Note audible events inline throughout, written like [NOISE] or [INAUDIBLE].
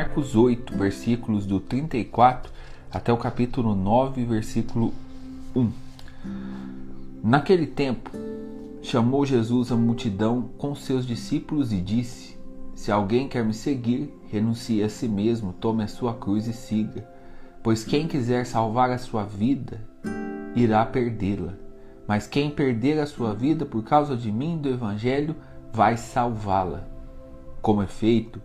Marcos 8, versículos do 34 até o capítulo 9, versículo 1. Naquele tempo, chamou Jesus a multidão com seus discípulos e disse: Se alguém quer me seguir, renuncie a si mesmo, tome a sua cruz e siga. Pois quem quiser salvar a sua vida, irá perdê-la. Mas quem perder a sua vida por causa de mim e do Evangelho, vai salvá-la. Como é feito,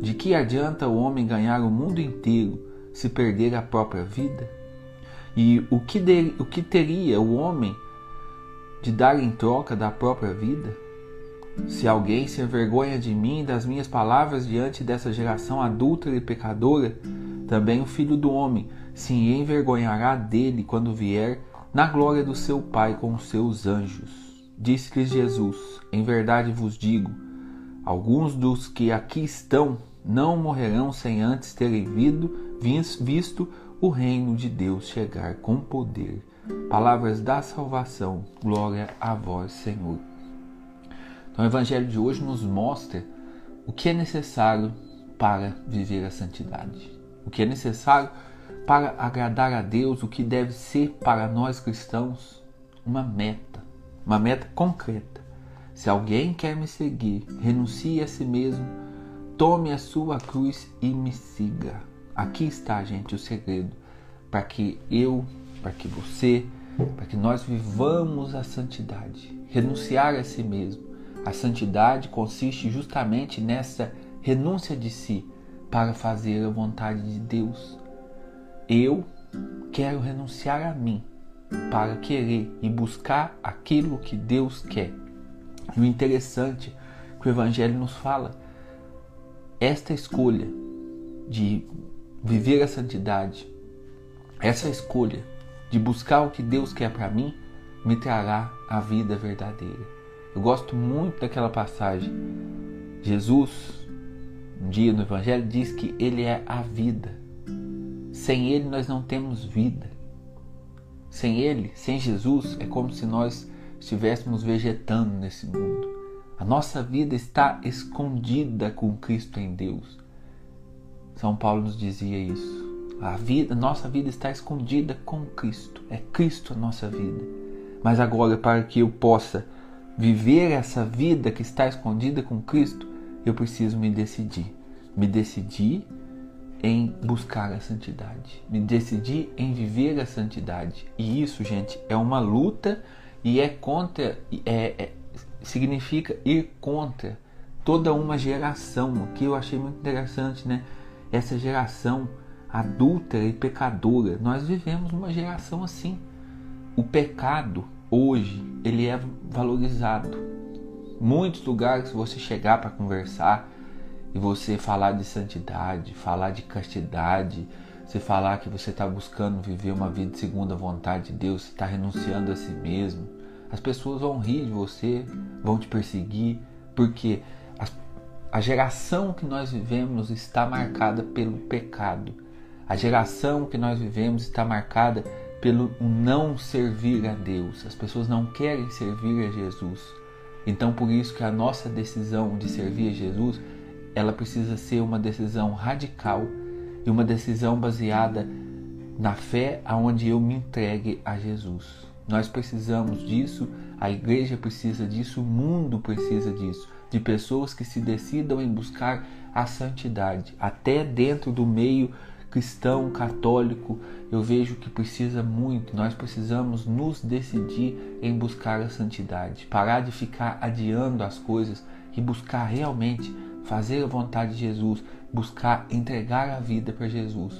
de que adianta o homem ganhar o mundo inteiro se perder a própria vida? E o que, de, o que teria o homem de dar em troca da própria vida? Se alguém se envergonha de mim e das minhas palavras diante dessa geração adulta e pecadora, também o filho do homem se envergonhará dele quando vier na glória do seu Pai com os seus anjos. Disse-lhes Jesus: Em verdade vos digo, alguns dos que aqui estão não morrerão sem antes terem visto o reino de Deus chegar com poder. Palavras da salvação, glória a vós, Senhor. Então, o Evangelho de hoje nos mostra o que é necessário para viver a santidade, o que é necessário para agradar a Deus, o que deve ser para nós cristãos uma meta, uma meta concreta. Se alguém quer me seguir, renuncie a si mesmo, tome a sua cruz e me siga. Aqui está, gente, o segredo para que eu, para que você, para que nós vivamos a santidade, renunciar a si mesmo a santidade consiste justamente nessa renúncia de si para fazer a vontade de Deus. Eu quero renunciar a mim para querer e buscar aquilo que Deus quer. E o interessante que o Evangelho nos fala, esta escolha de viver a santidade, essa escolha de buscar o que Deus quer para mim, me trará a vida verdadeira. Eu gosto muito daquela passagem. Jesus, um dia no Evangelho, diz que Ele é a vida. Sem Ele nós não temos vida. Sem Ele, sem Jesus, é como se nós estivéssemos vegetando nesse mundo. A nossa vida está escondida com Cristo em Deus. São Paulo nos dizia isso. A vida, nossa vida está escondida com Cristo. É Cristo a nossa vida. Mas agora, para que eu possa viver essa vida que está escondida com Cristo, eu preciso me decidir. Me decidir em buscar a santidade, me decidir em viver a santidade. E isso, gente, é uma luta e é contra, é, é, significa ir contra toda uma geração. que eu achei muito interessante, né? Essa geração adúltera e pecadora. Nós vivemos uma geração assim. O pecado hoje ele é valorizado. Muitos lugares você chegar para conversar e você falar de santidade, falar de castidade, você falar que você está buscando viver uma vida segundo a vontade de Deus, está renunciando a si mesmo, as pessoas vão rir de você, vão te perseguir, porque a, a geração que nós vivemos está marcada pelo pecado. A geração que nós vivemos está marcada pelo não servir a Deus. As pessoas não querem servir a Jesus. Então, por isso que a nossa decisão de servir a Jesus, ela precisa ser uma decisão radical e uma decisão baseada na fé aonde eu me entregue a Jesus. Nós precisamos disso, a igreja precisa disso, o mundo precisa disso, de pessoas que se decidam em buscar a santidade, até dentro do meio cristão, católico, eu vejo que precisa muito, nós precisamos nos decidir em buscar a santidade, parar de ficar adiando as coisas e buscar realmente fazer a vontade de Jesus, buscar entregar a vida para Jesus.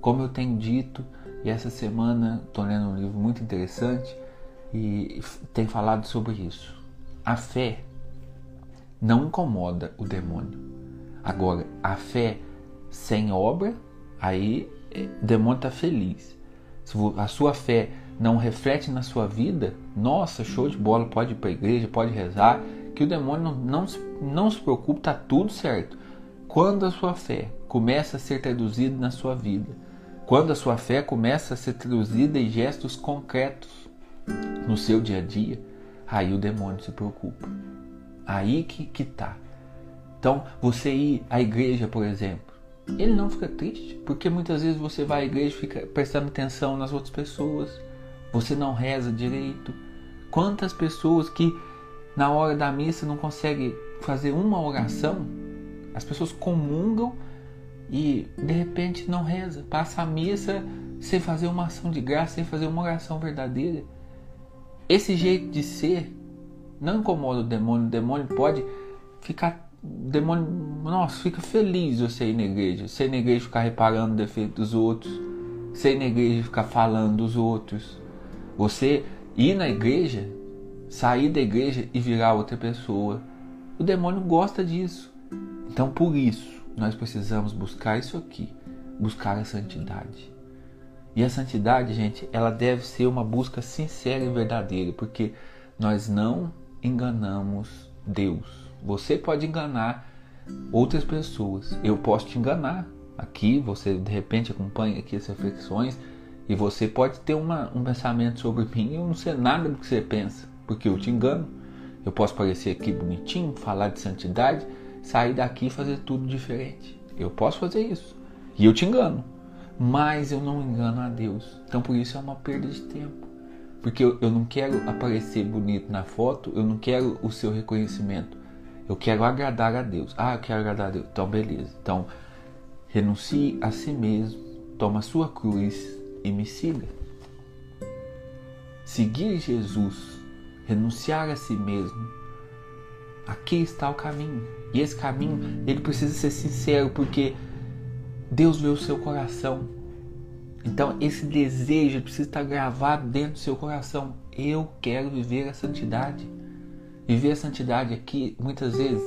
Como eu tenho dito, e essa semana estou lendo um livro muito interessante e tem falado sobre isso. A fé não incomoda o demônio. Agora, a fé sem obra aí é, o demônio está feliz. Se a sua fé não reflete na sua vida, nossa, show de bola, pode ir para a igreja, pode rezar, que o demônio não, não, não se preocupe, está tudo certo. Quando a sua fé começa a ser traduzida na sua vida, quando a sua fé começa a ser traduzida em gestos concretos no seu dia a dia, aí o demônio se preocupa. Aí que, que tá. Então, você ir à igreja, por exemplo, ele não fica triste, porque muitas vezes você vai à igreja e fica prestando atenção nas outras pessoas, você não reza direito. Quantas pessoas que na hora da missa não conseguem fazer uma oração, as pessoas comungam e de repente não reza, passa a missa sem fazer uma ação de graça, sem fazer uma oração verdadeira. Esse jeito de ser não incomoda o demônio, o demônio pode ficar demônio, nossa, fica feliz você ir na igreja. Ir na igreja ficar reparando o defeito dos outros. Ir na igreja ficar falando dos outros. Você ir na igreja, sair da igreja e virar outra pessoa. O demônio gosta disso. Então, por isso, nós precisamos buscar isso aqui, buscar a santidade. E a santidade, gente, ela deve ser uma busca sincera e verdadeira, porque nós não enganamos Deus. Você pode enganar outras pessoas. Eu posso te enganar. Aqui você de repente acompanha aqui as reflexões e você pode ter uma, um pensamento sobre mim e eu não sei nada do que você pensa, porque eu te engano. Eu posso parecer aqui bonitinho, falar de santidade, sair daqui e fazer tudo diferente. Eu posso fazer isso. E eu te engano. Mas eu não engano a Deus. Então por isso é uma perda de tempo. Porque eu, eu não quero aparecer bonito na foto, eu não quero o seu reconhecimento. Eu quero agradar a Deus. Ah, eu quero agradar a Deus. Então, beleza. Então, renuncie a si mesmo, toma a sua cruz e me siga. Seguir Jesus, renunciar a si mesmo. Aqui está o caminho. E esse caminho, ele precisa ser sincero, porque Deus vê o seu coração. Então, esse desejo precisa estar gravado dentro do seu coração. Eu quero viver a santidade. Viver a santidade aqui, muitas vezes,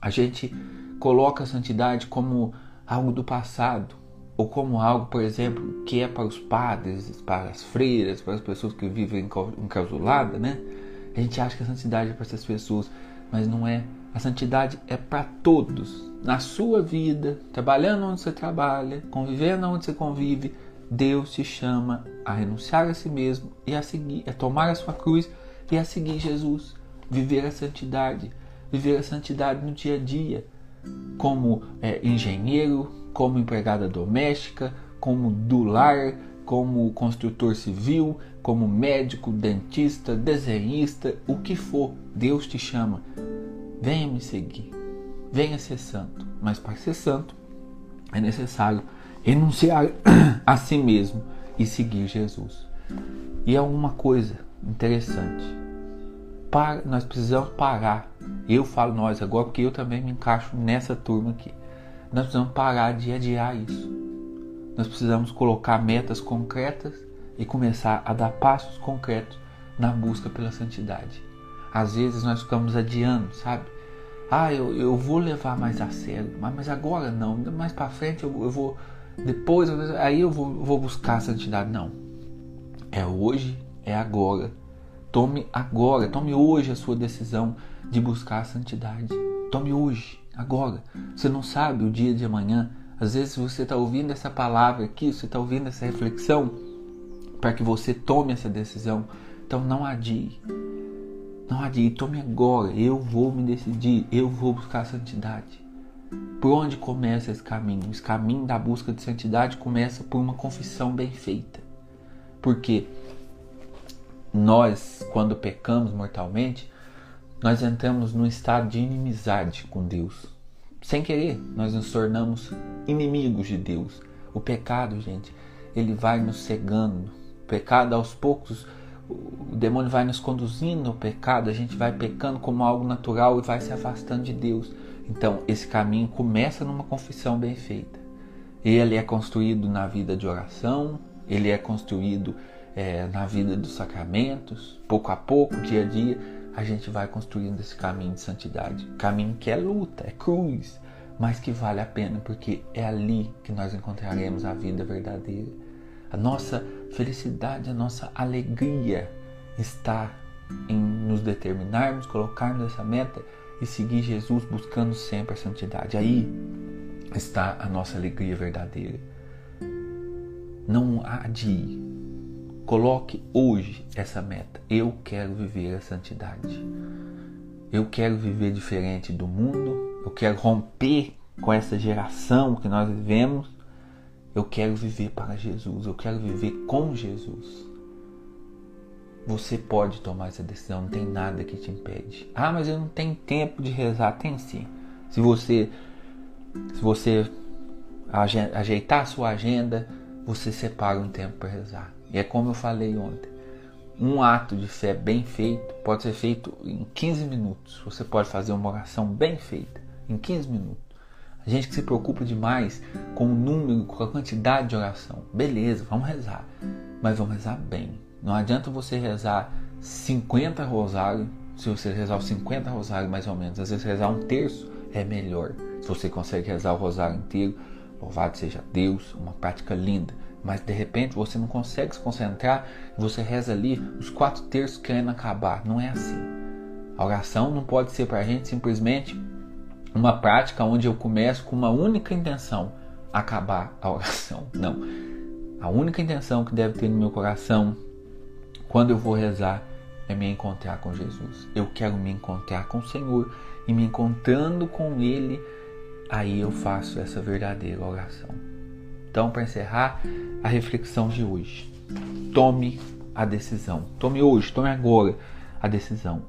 a gente coloca a santidade como algo do passado, ou como algo, por exemplo, que é para os padres, para as freiras, para as pessoas que vivem encausulada, né? A gente acha que a santidade é para essas pessoas, mas não é. A santidade é para todos. Na sua vida, trabalhando onde você trabalha, convivendo onde você convive, Deus te chama a renunciar a si mesmo e a seguir, a tomar a sua cruz e a seguir Jesus viver a santidade, viver a santidade no dia a dia, como é, engenheiro, como empregada doméstica, como do lar, como construtor civil, como médico, dentista, desenhista, o que for, Deus te chama. Venha me seguir, venha ser santo. Mas para ser santo é necessário renunciar [CLEARS THROAT] a si mesmo e seguir Jesus. E é uma coisa interessante para, nós precisamos parar. Eu falo nós agora porque eu também me encaixo nessa turma aqui. Nós precisamos parar de adiar isso. Nós precisamos colocar metas concretas e começar a dar passos concretos na busca pela santidade. Às vezes nós ficamos adiando, sabe? Ah, eu, eu vou levar mais a sério, mas, mas agora não, mais para frente eu, eu, vou, depois, aí eu vou, vou buscar a santidade. Não. É hoje, é agora Tome agora, tome hoje a sua decisão de buscar a santidade. Tome hoje, agora. Você não sabe o dia de amanhã. Às vezes você está ouvindo essa palavra aqui, você está ouvindo essa reflexão para que você tome essa decisão. Então não adie. Não adie, tome agora. Eu vou me decidir, eu vou buscar a santidade. Por onde começa esse caminho? Esse caminho da busca de santidade começa por uma confissão bem feita. Porque nós, quando pecamos mortalmente, nós entramos num estado de inimizade com Deus. Sem querer, nós nos tornamos inimigos de Deus. O pecado, gente, ele vai nos cegando. O pecado, aos poucos, o demônio vai nos conduzindo ao pecado, a gente vai pecando como algo natural e vai se afastando de Deus. Então, esse caminho começa numa confissão bem feita. Ele é construído na vida de oração, ele é construído é, na vida dos sacramentos, pouco a pouco, dia a dia, a gente vai construindo esse caminho de santidade. Caminho que é luta, é cruz, mas que vale a pena porque é ali que nós encontraremos a vida verdadeira. A nossa felicidade, a nossa alegria está em nos determinarmos, colocarmos essa meta e seguir Jesus buscando sempre a santidade. Aí está a nossa alegria verdadeira. Não adie, Coloque hoje essa meta. Eu quero viver a santidade. Eu quero viver diferente do mundo. Eu quero romper com essa geração que nós vivemos, eu quero viver para Jesus, eu quero viver com Jesus. Você pode tomar essa decisão, não tem nada que te impede. Ah, mas eu não tenho tempo de rezar. Tem sim. Se você se você ajeitar a sua agenda, você separa um tempo para rezar. E é como eu falei ontem. Um ato de fé bem feito pode ser feito em 15 minutos. Você pode fazer uma oração bem feita em 15 minutos. Gente que se preocupa demais com o número, com a quantidade de oração. Beleza, vamos rezar. Mas vamos rezar bem. Não adianta você rezar 50 rosários, se você rezar os 50 rosários mais ou menos. Às vezes rezar um terço é melhor. Se você consegue rezar o rosário inteiro, louvado seja Deus, uma prática linda. Mas de repente você não consegue se concentrar você reza ali os quatro terços querendo acabar. Não é assim. A oração não pode ser para a gente simplesmente uma prática onde eu começo com uma única intenção, acabar a oração. [LAUGHS] Não. A única intenção que deve ter no meu coração quando eu vou rezar é me encontrar com Jesus. Eu quero me encontrar com o Senhor e me encontrando com Ele, aí eu faço essa verdadeira oração. Então, para encerrar a reflexão de hoje, tome a decisão. Tome hoje, tome agora a decisão.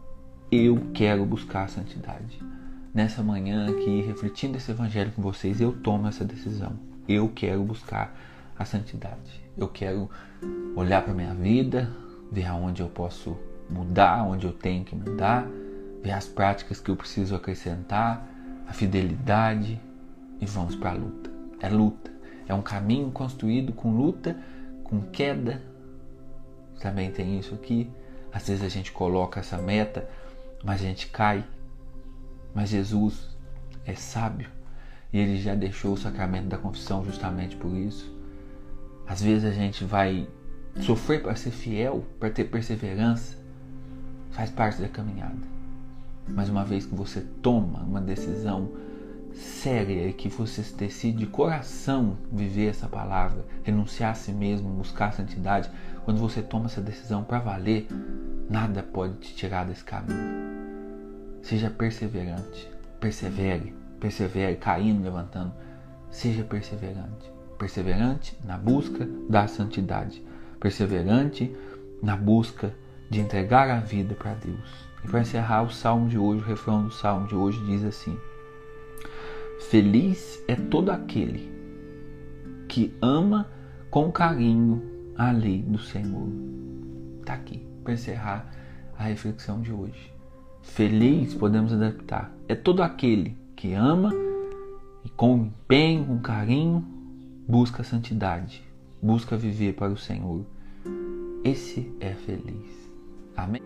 Eu quero buscar a santidade nessa manhã aqui, refletindo esse evangelho com vocês, eu tomo essa decisão. Eu quero buscar a santidade. Eu quero olhar para minha vida, ver aonde eu posso mudar, onde eu tenho que mudar, ver as práticas que eu preciso acrescentar, a fidelidade e vamos para a luta. É luta. É um caminho construído com luta, com queda. Também tem isso aqui. Às vezes a gente coloca essa meta, mas a gente cai mas Jesus é sábio e ele já deixou o sacramento da confissão justamente por isso. Às vezes a gente vai sofrer para ser fiel, para ter perseverança, faz parte da caminhada. Mas uma vez que você toma uma decisão séria e que você decide de coração viver essa palavra, renunciar a si mesmo, buscar a santidade, quando você toma essa decisão para valer, nada pode te tirar desse caminho. Seja perseverante. Persevere. Persevere, caindo, levantando. Seja perseverante. Perseverante na busca da santidade. Perseverante na busca de entregar a vida para Deus. E para encerrar o salmo de hoje, o refrão do salmo de hoje diz assim: Feliz é todo aquele que ama com carinho a lei do Senhor. Está aqui para encerrar a reflexão de hoje. Feliz podemos adaptar. É todo aquele que ama e com empenho, com carinho, busca a santidade, busca viver para o Senhor. Esse é feliz. Amém?